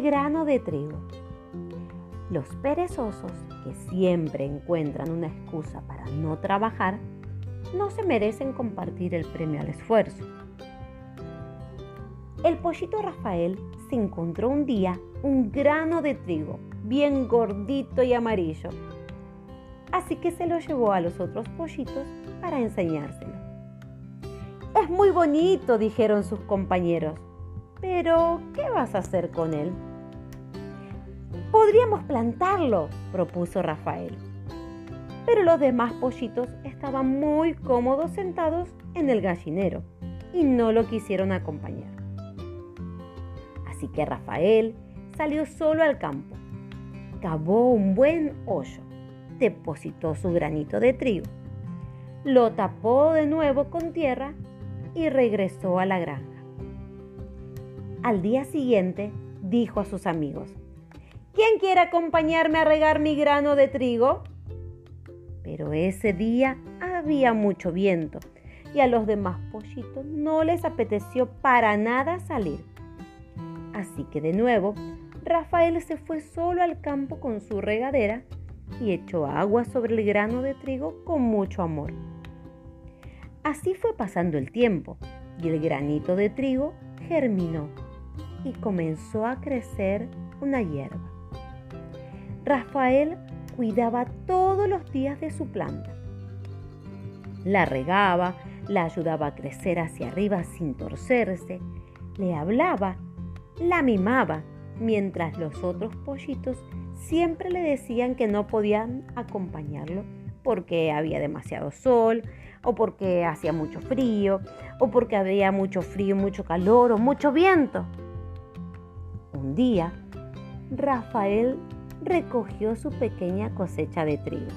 grano de trigo. Los perezosos, que siempre encuentran una excusa para no trabajar, no se merecen compartir el premio al esfuerzo. El pollito Rafael se encontró un día un grano de trigo bien gordito y amarillo. Así que se lo llevó a los otros pollitos para enseñárselo. Es muy bonito, dijeron sus compañeros. Pero, ¿qué vas a hacer con él? Podríamos plantarlo, propuso Rafael. Pero los demás pollitos estaban muy cómodos sentados en el gallinero y no lo quisieron acompañar. Así que Rafael salió solo al campo, cavó un buen hoyo, depositó su granito de trigo, lo tapó de nuevo con tierra y regresó a la granja. Al día siguiente dijo a sus amigos, ¿quién quiere acompañarme a regar mi grano de trigo? Pero ese día había mucho viento y a los demás pollitos no les apeteció para nada salir. Así que de nuevo, Rafael se fue solo al campo con su regadera y echó agua sobre el grano de trigo con mucho amor. Así fue pasando el tiempo y el granito de trigo germinó y comenzó a crecer una hierba. Rafael cuidaba todos los días de su planta. La regaba, la ayudaba a crecer hacia arriba sin torcerse, le hablaba, la mimaba, mientras los otros pollitos siempre le decían que no podían acompañarlo porque había demasiado sol, o porque hacía mucho frío, o porque había mucho frío, mucho calor o mucho viento. Un día, Rafael recogió su pequeña cosecha de trigo,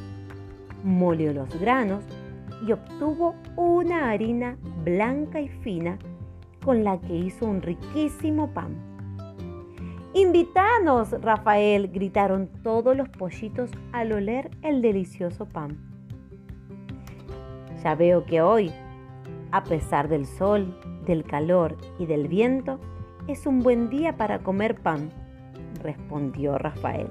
molió los granos y obtuvo una harina blanca y fina con la que hizo un riquísimo pan. Invitanos, Rafael, gritaron todos los pollitos al oler el delicioso pan. Ya veo que hoy, a pesar del sol, del calor y del viento, es un buen día para comer pan, respondió Rafael.